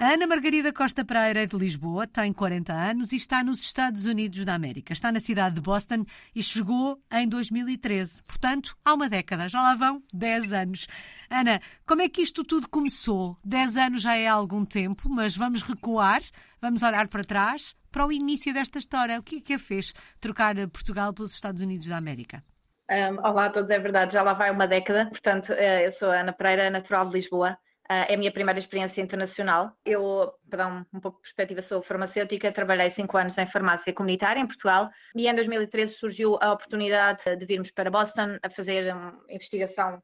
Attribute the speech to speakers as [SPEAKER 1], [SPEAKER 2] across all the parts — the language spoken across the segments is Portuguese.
[SPEAKER 1] A Ana Margarida Costa Pereira de Lisboa, tem 40 anos e está nos Estados Unidos da América. Está na cidade de Boston e chegou em 2013. Portanto, há uma década. Já lá vão 10 anos. Ana, como é que isto tudo começou? 10 anos já é algum tempo, mas vamos recuar, vamos olhar para trás, para o início desta história. O que é que a fez trocar Portugal pelos Estados Unidos da América?
[SPEAKER 2] Um, olá a todos, é verdade, já lá vai uma década. Portanto, eh, eu sou a Ana Pereira, natural de Lisboa. Uh, é a minha primeira experiência internacional. Eu, para dar um, um, pouco de perspectiva, sou farmacêutica, trabalhei cinco anos em farmácia comunitária em Portugal e em 2013 surgiu a oportunidade de virmos para Boston a fazer uma investigação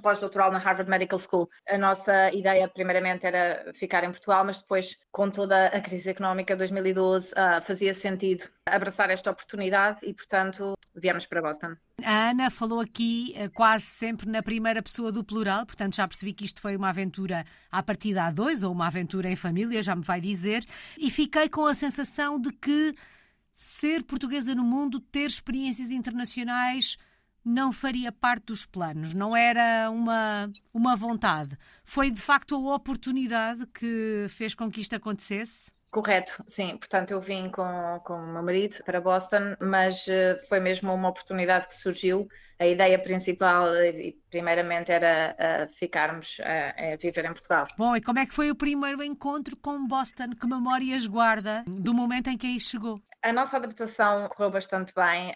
[SPEAKER 2] pós-doutoral na Harvard Medical School. A nossa ideia, primeiramente, era ficar em Portugal, mas depois, com toda a crise económica de 2012, uh, fazia sentido abraçar esta oportunidade e, portanto, viemos para Boston.
[SPEAKER 1] A Ana falou aqui uh, quase sempre na primeira pessoa do plural, portanto, já percebi que isto foi uma aventura à partida a dois, ou uma aventura em família, já me vai dizer, e fiquei com a sensação de que ser portuguesa no mundo, ter experiências internacionais não faria parte dos planos, não era uma, uma vontade. Foi de facto a oportunidade que fez com que isto acontecesse?
[SPEAKER 2] Correto, sim. Portanto, eu vim com, com o meu marido para Boston, mas uh, foi mesmo uma oportunidade que surgiu. A ideia principal, primeiramente, era uh, ficarmos uh, a viver em Portugal.
[SPEAKER 1] Bom, e como é que foi o primeiro encontro com Boston? Que memórias guarda do momento em que aí chegou?
[SPEAKER 2] A nossa adaptação correu bastante bem,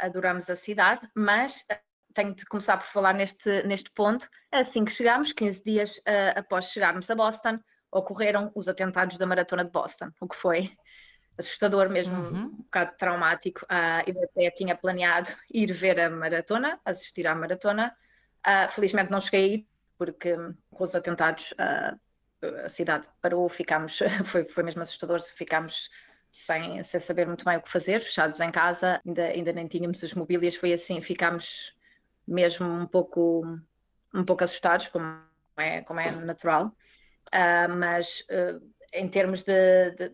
[SPEAKER 2] adoramos a cidade, mas tenho de começar por falar neste, neste ponto. Assim que chegámos, 15 dias após chegarmos a Boston, ocorreram os atentados da Maratona de Boston, o que foi assustador mesmo, uhum. um bocado traumático. Uh, eu até tinha planeado ir ver a maratona, assistir à maratona. Uh, felizmente não cheguei a ir, porque com os atentados uh, a cidade parou, ficámos, foi, foi mesmo assustador se ficámos sem, sem saber muito bem o que fazer, fechados em casa, ainda, ainda nem tínhamos as mobílias, foi assim, ficámos mesmo um pouco, um pouco assustados, como é, como é natural, uh, mas uh, em termos de, de,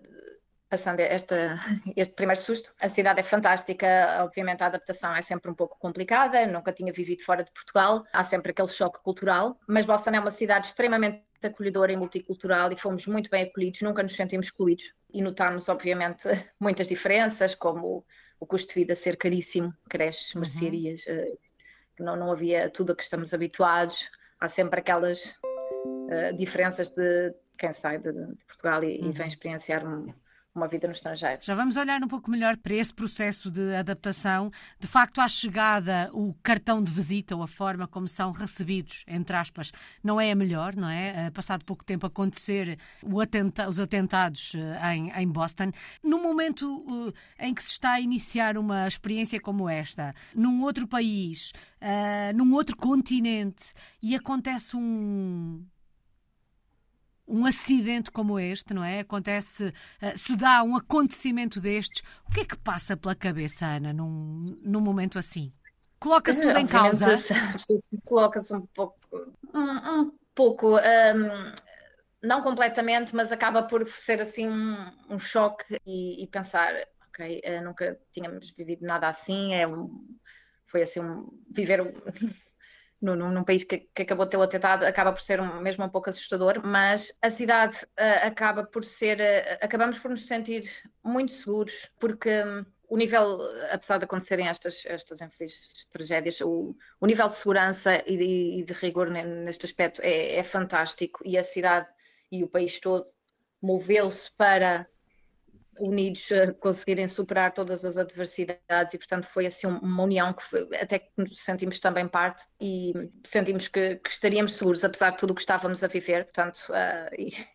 [SPEAKER 2] passando esta, este primeiro susto, a cidade é fantástica, obviamente a adaptação é sempre um pouco complicada, nunca tinha vivido fora de Portugal, há sempre aquele choque cultural, mas Boston é uma cidade extremamente acolhedora e multicultural e fomos muito bem acolhidos, nunca nos sentimos excluídos. E notámos, obviamente, muitas diferenças, como o custo de vida ser caríssimo, creches, uhum. mercearias, uh, não, não havia tudo a que estamos habituados, há sempre aquelas uh, diferenças de quem sai de, de Portugal e, uhum. e, vem experienciar um, uma vida no estrangeiro.
[SPEAKER 1] Já vamos olhar um pouco melhor para esse processo de adaptação. De facto, à chegada, o cartão de visita ou a forma como são recebidos, entre aspas, não é a melhor, não é? Eh, passado pouco tempo acontecer atenta os atentados eh, em, em, Boston. No momento uh, em que se está a iniciar uma experiência como esta, num outro país, num outro continente, e acontece um um acidente como este, não é? Acontece, eh, se dá um acontecimento destes, o que é que passa pela cabeça, Ana, num, num momento assim? Coloca-se tudo em causa?
[SPEAKER 2] Coloca-se um pouco, um, um pouco, um, não completamente, mas acaba por ser assim um, um choque e, e, pensar, ok, uh, nunca tínhamos vivido nada assim, é um, foi assim um, viver no, num país que, que, acabou de ter o atentado, acaba por ser um, mesmo um pouco assustador, mas a cidade uh, acaba por ser, uh, acabamos por nos sentir muito seguros, porque um, o nível, apesar de acontecerem estas, estas infelizes tragédias, o, o nível de segurança e de, e de rigor neste aspecto é, é fantástico e a cidade e o país todo moveu-se para unidos a conseguirem superar todas as adversidades e portanto foi assim uma união que foi, até que nos sentimos também parte e sentimos que, que, estaríamos seguros apesar de tudo o que estávamos a viver, portanto uh,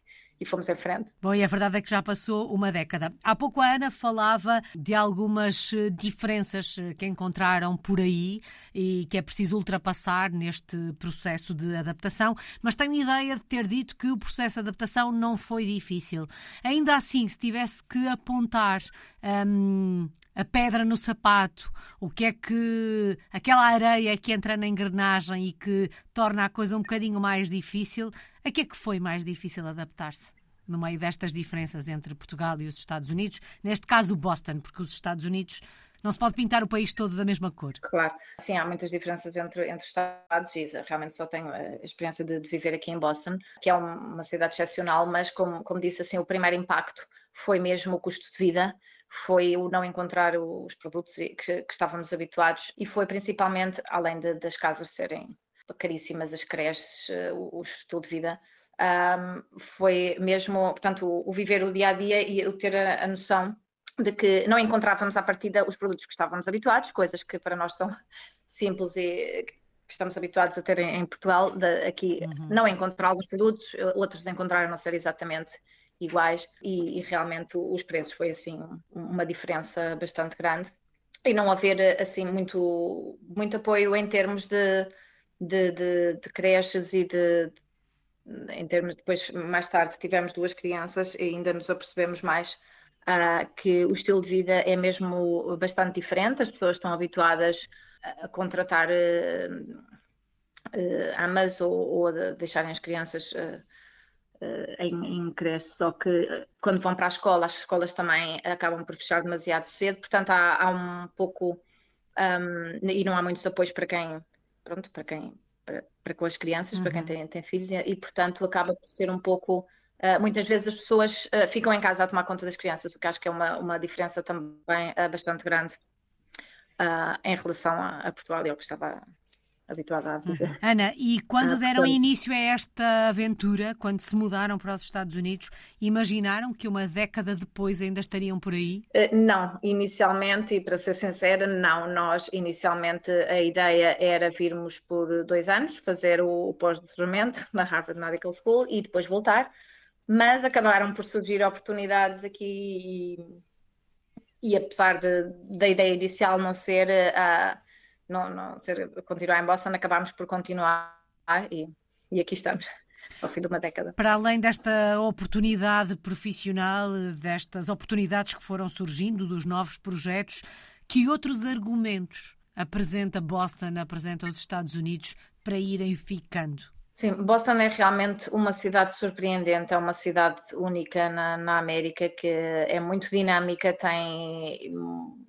[SPEAKER 2] e fomos em frente.
[SPEAKER 1] Bom, e a verdade é que já passou uma década. Há pouco a Ana falava de algumas eh, diferenças eh, que encontraram por aí e que é preciso ultrapassar neste processo de adaptação, mas tenho ideia de ter dito que o processo de adaptação não foi difícil. Ainda assim, se tivesse que apontar hum, a pedra no sapato, o que é que aquela areia que entra na engrenagem e que torna a coisa um bocadinho mais difícil, a que é que foi mais difícil adaptar-se? No meio destas diferenças entre Portugal e os Estados Unidos, neste caso Boston, porque os Estados Unidos não se pode pintar o país todo da mesma cor.
[SPEAKER 2] Claro, sim, há muitas diferenças entre, entre estados e realmente só tenho a experiência de, de viver aqui em Boston, que é uma cidade excepcional, mas como, como disse assim, o primeiro impacto foi mesmo o custo de vida, foi o não encontrar os produtos que, que estávamos habituados e foi principalmente, além de, das casas serem caríssimas, as creches, eh, o, o estilo de vida, um, foi mesmo, portanto, o, o, viver o dia a dia e o ter a, a, noção de que não encontrávamos à partida os produtos que estávamos habituados, coisas que para nós são simples e que estamos habituados a ter em, em Portugal, de, aqui uhum. não encontrar alguns produtos, outros encontraram não ser exatamente iguais e, e realmente os preços foi assim uma diferença bastante grande. E não haver assim muito, muito apoio em termos de, de, de, de creches e de, em termos depois mais tarde tivemos duas crianças e ainda nos apercebemos mais uh, que o estilo de vida é mesmo bastante diferente. As pessoas estão habituadas a contratar uh, uh, amas ou, ou a deixarem as crianças em, em creche, só que eh, quando vão para a escola, as escolas também acabam por fechar demasiado cedo, portanto há, há um pouco um, e não há muitos apoios para quem, pronto, para quem, para, para com as crianças, uhum. para quem uhum. tem, tem filhos, e, e, portanto acaba por ser um pouco. Uh, muitas vezes as pessoas uh, ficam em casa a tomar conta das crianças, o que acho que é uma, uma diferença também uh, bastante grande em relação a, a Portugal e ao que estava habituada a viver. Uhum.
[SPEAKER 1] Ana, e quando ah, deram portanto... início a esta aventura, quando se mudaram para os Estados Unidos, imaginaram que uma década depois ainda estariam por aí?
[SPEAKER 2] Uh, não, inicialmente, e para ser sincera, não. Nós, inicialmente, a ideia era virmos por dois anos, fazer o, o pós-doutoramento na Harvard Medical School e depois voltar, mas acabaram por surgir oportunidades aqui e, e apesar de, da ideia inicial não ser a. Não, não ser, continuar em Boston, acabámos por continuar e, e aqui estamos. Ao fim de uma década.
[SPEAKER 1] Para além desta oportunidade profissional, destas oportunidades que foram surgindo, dos novos projetos, que outros argumentos apresenta Boston, apresenta os Estados Unidos para irem ficando?
[SPEAKER 2] Sim, Boston é realmente uma cidade surpreendente, é uma cidade única na, na América que é muito dinâmica, tem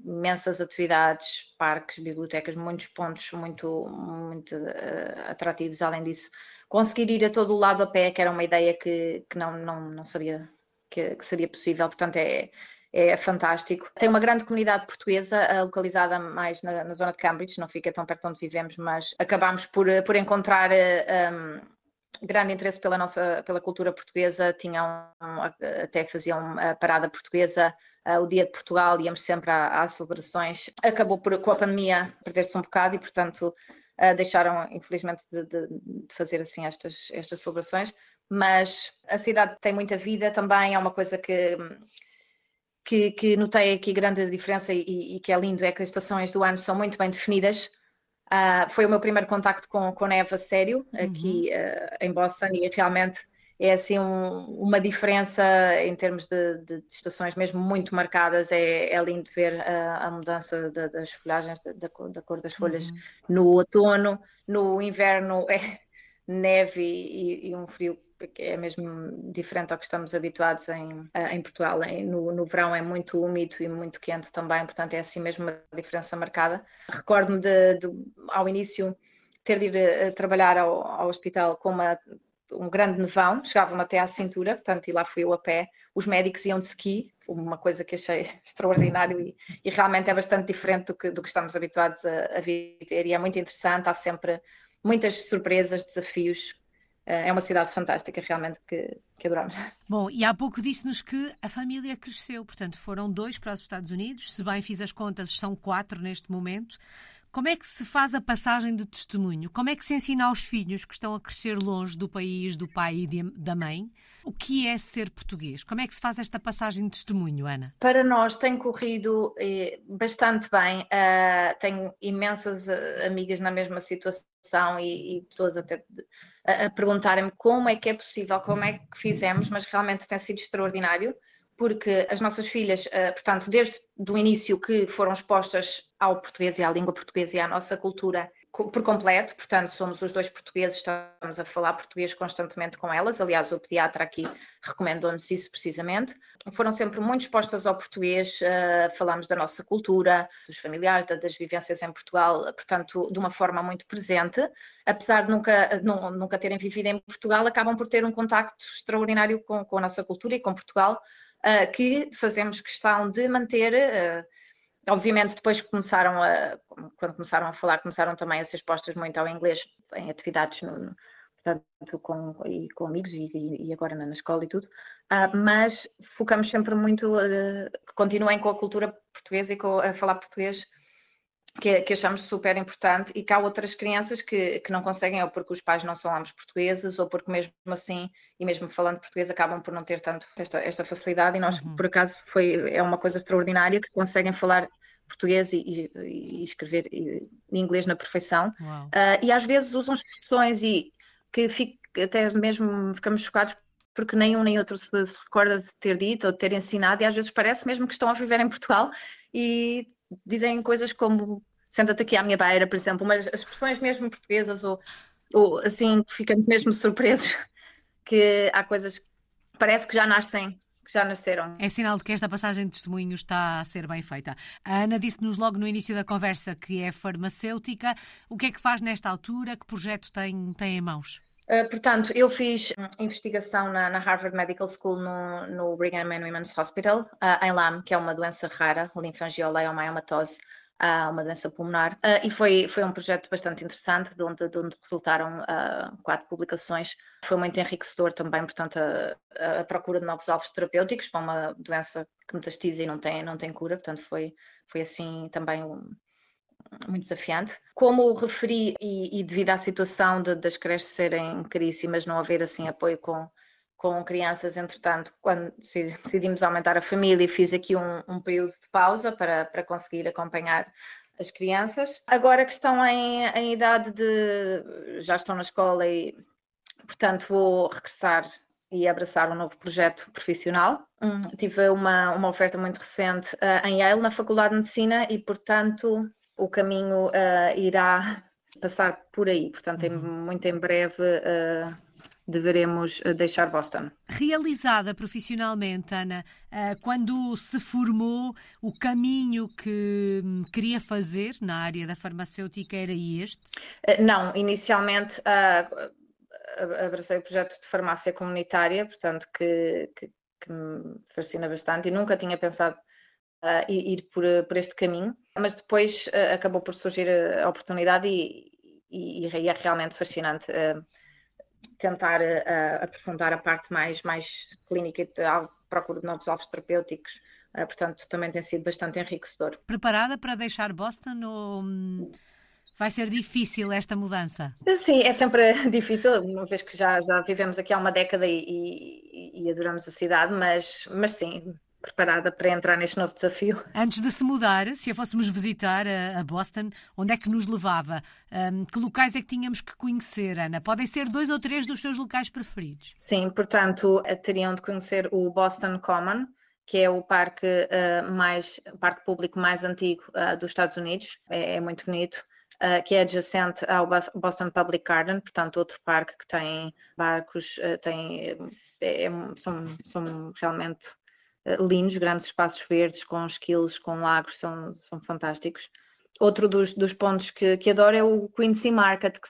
[SPEAKER 2] imensas atividades, parques, bibliotecas, muitos pontos muito, muito uh, atrativos. Além disso, conseguir ir a todo o lado a pé, que era uma ideia que, que não, não, não sabia que, que seria possível, portanto é, é fantástico. Tem uma grande comunidade portuguesa, eh, localizada mais na, na, zona de Cambridge, não fica tão perto de onde vivemos, mas acabámos por, eh, por encontrar um, ehm, grande interesse pela nossa pela cultura portuguesa, tinham até faziam a parada portuguesa, o dia de Portugal, íamos sempre às celebrações. Acabou por com a pandemia perder-se um bocado e, portanto, deixaram infelizmente de, de, de, fazer assim estas estas celebrações. Mas a cidade tem muita vida também, é uma coisa que que, que notei aqui grande diferença e, e, que é lindo é que as estações do ano são muito bem definidas. Uh, foi o meu primeiro contacto com, com neve a sério aqui uh, em Boston e realmente é assim um, uma diferença em termos de, de, de, estações mesmo muito marcadas. É, é lindo ver uh, a mudança de, das folhagens, da, da, cor das folhas uhum. no outono, no inverno é neve e, e um frio que é mesmo diferente ao que estamos habituados em, em Portugal. No, no verão é muito úmido e muito quente também, portanto é assim mesmo uma diferença marcada. Recordo-me de, de, ao início ter de ir eh, trabalhar ao, ao, hospital com uma, um grande nevão, chegavam até à cintura, portanto, e lá fui eu a pé. Os médicos iam de ski, uma coisa que achei extraordinário e, e realmente é bastante diferente do que, do que estamos habituados a, a viver e é muito interessante. Há sempre muitas surpresas, desafios é uma cidade fantástica, realmente, que, que adoramos.
[SPEAKER 1] Bom, e há pouco disse-nos que a família cresceu, portanto, foram dois para os Estados Unidos, se bem fiz as contas, são quatro neste momento. Como é que se faz a passagem de testemunho? Como é que se ensina aos filhos que estão a crescer longe do país, do pai e de, da mãe? O que é ser português? Como é que se faz esta passagem de testemunho, Ana?
[SPEAKER 2] Para nós tem corrido eh, bastante bem. Uh, tenho imensas uh, amigas na mesma situação e, e pessoas até a, a perguntarem-me como é que é possível, como é que fizemos, mas realmente tem sido extraordinário porque as nossas filhas, eh, portanto, desde o início que foram expostas ao português e à língua portuguesa e à nossa cultura, por completo, portanto, somos os dois portugueses, estamos a falar português constantemente com elas. Aliás, o pediatra aqui recomendou-nos isso precisamente. Foram sempre muito expostas ao português, uh, falamos da nossa cultura, dos familiares, das vivências em Portugal, portanto, de uma forma muito presente. Apesar de nunca, nunca terem vivido em Portugal, acabam por ter um contacto extraordinário com, com a nossa cultura e com Portugal, uh, que fazemos questão de manter. Uh, obviamente depois começaram a, quando começaram a falar, começaram também a ser expostas muito ao inglês em atividades no, portanto, com, e, com amigos e, e, agora na escola e tudo, uh, mas focamos sempre muito uh, que continuem com a cultura portuguesa e com, a falar português, que, que, achamos super importante, e que há outras crianças que, que não conseguem, ou porque os pais não são ambos portugueses, ou porque mesmo assim, e mesmo falando português, acabam por não ter tanto esta, esta facilidade, e nós, uhum. por acaso, foi, é uma coisa extraordinária que conseguem falar português e, e, e escrever em inglês na perfeição. Uh, e às vezes usam expressões e que fico, até mesmo ficamos chocados porque nenhum nem outro se, se, recorda de ter dito ou de ter ensinado, e às vezes parece mesmo que estão a viver em Portugal e dizem coisas como senta-te aqui à minha beira, por exemplo, mas as expressões mesmo portuguesas ou, ou assim, ficamos mesmo surpresos que há coisas que parece que já nascem que já nasceram.
[SPEAKER 1] É sinal de que esta passagem de testemunho está a ser bem feita. A Ana disse-nos logo no início da conversa que é farmacêutica. O que é que faz nesta altura? Que projeto tem, tem em mãos?
[SPEAKER 2] Uh, portanto, eu fiz investigação na, na, Harvard Medical School no, no Brigham and Women's Hospital, uh, em LAM, que é uma doença rara, linfangioleiomyomatose, a uma doença pulmonar. Uh, e foi, foi um projeto bastante interessante, de onde, de onde resultaram uh, quatro publicações. Foi muito enriquecedor também, portanto, a, a, procura de novos alvos terapêuticos para uma doença que metastiza e não tem, não tem cura, portanto, foi, foi assim também um, muito desafiante. Como referi, e, e devido à situação de, das creches serem caríssimas, não haver assim apoio com com crianças, entretanto, quando decidimos aumentar a família, fiz aqui um, um período de pausa para, para conseguir acompanhar as crianças. Agora que estão em, em idade de. já estão na escola e, portanto, vou regressar e abraçar um novo projeto profissional. Hum, tive uma, uma oferta muito recente uh, em Yale, na Faculdade de Medicina, e, portanto, o caminho uh, irá passar por aí. Portanto, uhum. muito em breve. Uh, deveremos eh, deixar Boston.
[SPEAKER 1] Realizada profissionalmente, Ana, eh, quando se formou, o caminho que hum, queria fazer na área da farmacêutica era este?
[SPEAKER 2] Não, inicialmente abracei o projeto de farmácia comunitária, portanto, que, que, que me fascina bastante e nunca tinha pensado uh, ir por, por, este caminho, mas depois uh, acabou por surgir a oportunidade e, e, e é realmente fascinante. Uh, tentar aprofundar a parte mais, mais clínica e de procura de novos alvos terapêuticos. Portanto, também tem sido bastante enriquecedor.
[SPEAKER 1] Preparada para deixar Boston ou hum, vai ser difícil esta mudança?
[SPEAKER 2] Sim, é sempre difícil, uma vez que já, já vivemos aqui há uma década e, e, e adoramos a cidade, mas, mas sim, preparada para entrar neste novo desafio.
[SPEAKER 1] Antes de se mudar, se a fôssemos visitar a, Boston, onde é que nos levava? Um, que locais é que tínhamos que conhecer, Ana? Podem ser dois ou três dos seus locais preferidos?
[SPEAKER 2] Sim, portanto, teriam de conhecer o Boston Common, que é o parque uh, mais parque público mais antigo uh, dos Estados Unidos. É, é muito bonito. Uh, que é adjacente ao Boston Public Garden, portanto, outro parque que tem barcos, tem, é, são, são realmente eh, lindos, grandes espaços verdes, com esquilos, com lagos, são, são fantásticos. Outro dos, dos pontos que, que adoro é o Quincy Market, que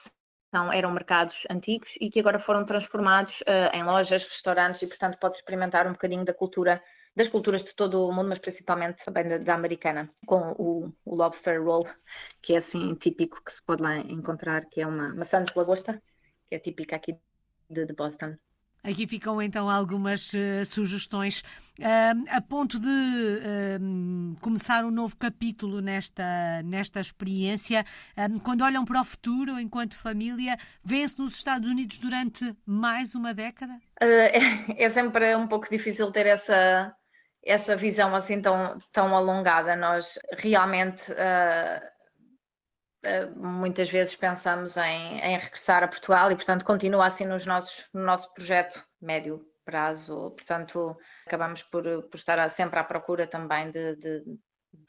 [SPEAKER 2] são, eram mercados antigos e que agora foram transformados uh, em lojas, restaurantes e, portanto, pode experimentar um bocadinho da cultura, das culturas de todo o mundo, mas principalmente também da, da americana, com o, o, lobster roll, que é assim típico que se pode lá encontrar, que é uma maçã de lagosta, que é típica aqui de, de Boston.
[SPEAKER 1] Aqui ficam então algumas uh, sugestões uh, a ponto de uh, começar um novo capítulo nesta, nesta experiência. quando olham para o futuro, enquanto família, vêem-se nos Estados Unidos durante mais uma década?
[SPEAKER 2] É, é, sempre um pouco difícil ter essa, essa visão assim tão, tão alongada. Nós realmente eh, muitas vezes pensamos em, em, regressar a Portugal e, portanto, continua assim nos nossos, no nosso projeto médio prazo. Portanto, acabamos por, por estar sempre à procura também de, de,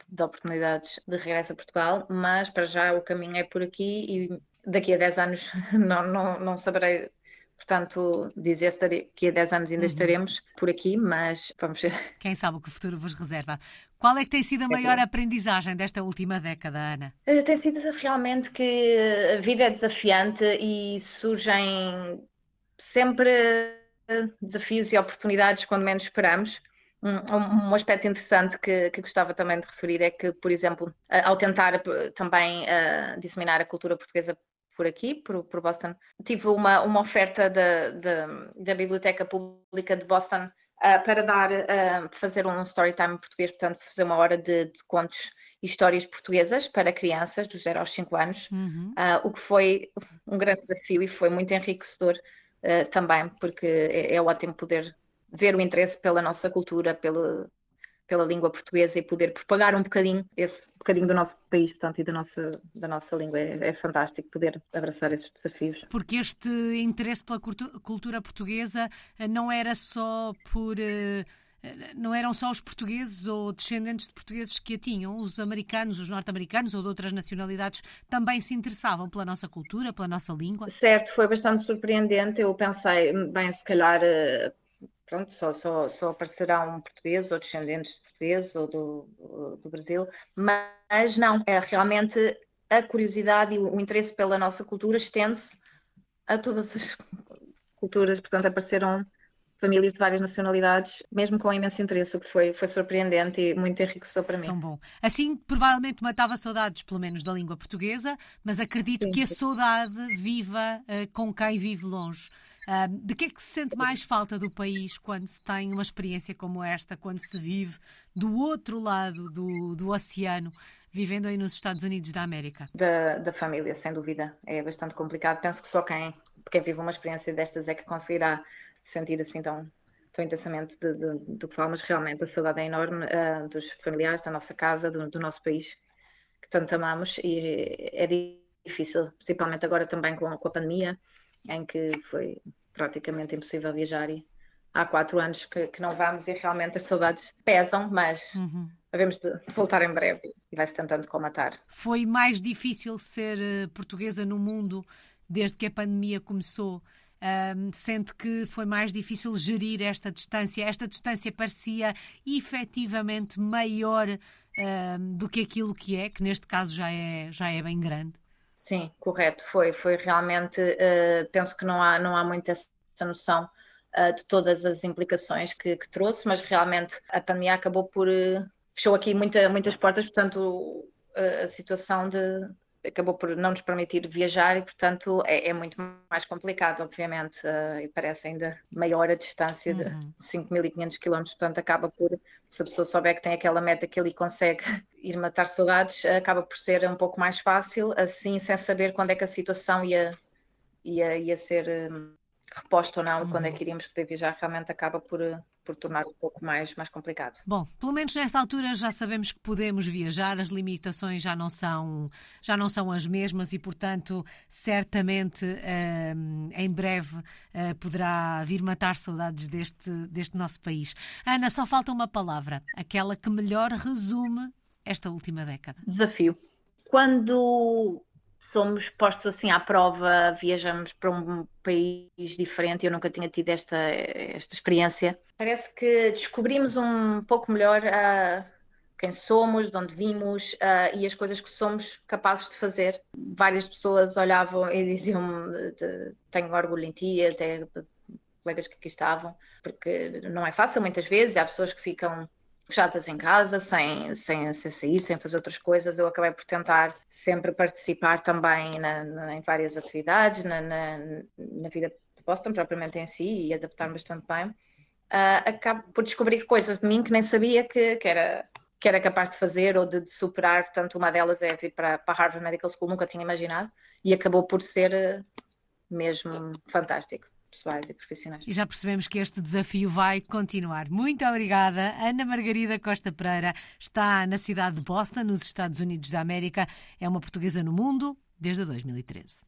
[SPEAKER 2] de oportunidades de regresso a Portugal, mas para já o caminho é por aqui e daqui a 10 anos não, não, não saberei Portanto, dizer que a 10 anos ainda uhum. estaremos por aqui, mas vamos ver.
[SPEAKER 1] Quem sabe o que o futuro vos reserva. Qual é que tem sido a é maior aprendizagem desta última década, Ana?
[SPEAKER 2] Eh, tem sido realmente que a vida é desafiante e surgem sempre desafios e oportunidades quando menos esperamos. Um, um, aspecto interessante que, que, gostava também de referir é que, por exemplo, ao tentar também uh, disseminar a cultura portuguesa por aqui, por, por Boston. Tive uma, uma oferta da, da, da Biblioteca Pública de Boston uh, para dar, uh, fazer um story time português, portanto, fazer uma hora de, de contos e histórias portuguesas para crianças dos 0 aos 5 anos, uhum. uh, o que foi um grande desafio e foi muito enriquecedor também, porque é, é ótimo poder ver o interesse pela nossa cultura, pelo, pela língua portuguesa e poder propagar um bocadinho esse bocadinho do nosso país, portanto, e da nossa, da nossa língua. É, é fantástico poder abraçar esses desafios.
[SPEAKER 1] Porque este interesse pela cultura portuguesa eh, não era só por eh, não eram só os portugueses ou descendentes de portugueses que a tinham, os americanos, os norte-americanos ou de outras nacionalidades também se interessavam pela nossa cultura, pela nossa língua?
[SPEAKER 2] Certo, foi bastante surpreendente. Eu pensei, bem, se calhar eh, pronto, só, só, só aparecerão portugueses ou descendentes de portugueses ou do, do Brasil, mas não, é realmente a curiosidade e o, interesse pela nossa cultura estende-se a todas as culturas, portanto apareceram famílias de várias nacionalidades, mesmo com imenso interesse, o que foi, foi surpreendente e muito enriquecedor para mim.
[SPEAKER 1] Tão bom. Assim, provavelmente matava saudades, pelo menos, da língua portuguesa, mas acredito sim, que a saudade viva uh, com quem vive longe de que é que se sente mais falta do país quando se tem uma experiência como esta, quando se vive do outro lado do, do oceano, vivendo aí nos Estados Unidos da América?
[SPEAKER 2] Da, da família, sem dúvida. É bastante complicado. Penso que só quem, quem vive uma experiência destas é que conseguirá sentir assim tão, tão intensamente do que fala, mas realmente a saudade é enorme uh, dos familiares, da nossa casa, do, do, nosso país, que tanto amamos, e é difícil, principalmente agora também com, com a pandemia em que foi praticamente impossível viajar e há quatro anos que, que não vamos e realmente as saudades pesam, mas uhum. havemos de, de, voltar em breve e vai-se tentando colmatar.
[SPEAKER 1] Foi mais difícil ser uh, portuguesa no mundo desde que a pandemia começou. Um, sente que foi mais difícil gerir esta distância. Esta distância parecia efetivamente maior um, do que aquilo que é, que neste caso já é, já é bem grande.
[SPEAKER 2] Sim, correto, foi, foi realmente, uh, penso que não há, não há muita essa noção uh, de todas as implicações que, que, trouxe, mas realmente a pandemia acabou por, uh, fechou aqui muita, muitas portas, portanto a situação de, acabou por não nos permitir viajar e, portanto, é, é muito mais complicado, obviamente, uh, e parece ainda maior a distância uhum. de 5.500 km, portanto, acaba por, se a pessoa souber que tem aquela meta que ele consegue ir matar saudades, acaba por ser um pouco mais fácil, assim, sem saber quando é que a situação ia, ia, ia ser um, reposta ou não, uhum. quando é uhum. que iríamos poder viajar, realmente acaba por por tornar um pouco mais, mais complicado.
[SPEAKER 1] Bom, pelo menos nesta altura já sabemos que podemos viajar, as limitações já não são, já não são as mesmas e, portanto, certamente uh, em breve uh, poderá vir matar saudades deste, deste nosso país. Ana, só falta uma palavra, aquela que melhor resume esta última década.
[SPEAKER 2] Desafio. Quando somos postos assim à prova, viajamos para um país diferente, eu nunca tinha tido esta, esta experiência. Parece que descobrimos um pouco melhor uh, quem somos, de onde vimos uh, e as coisas que somos capazes de fazer. Várias pessoas olhavam e diziam tenho orgulho em ti, até colegas que aqui estavam, porque não é fácil muitas vezes, há pessoas que ficam fechadas em casa, sem, sem, sem sair, sem fazer outras coisas. Eu acabei por tentar sempre participar também na, na, em várias atividades, na, na, vida de Boston, propriamente em si, e adaptar-me bastante bem. Uh, acabo por descobrir coisas de mim que nem sabia que, que, era, que era capaz de fazer ou de, de superar. Portanto, uma delas é vir para, a Harvard Medical School, nunca tinha imaginado, e acabou por ser uh, mesmo fantástico pessoais e profissionais.
[SPEAKER 1] E já percebemos que este desafio vai continuar. Muito obrigada. Ana Margarida Costa Pereira está na cidade de Boston, nos Estados Unidos da América. É uma portuguesa no mundo desde 2013.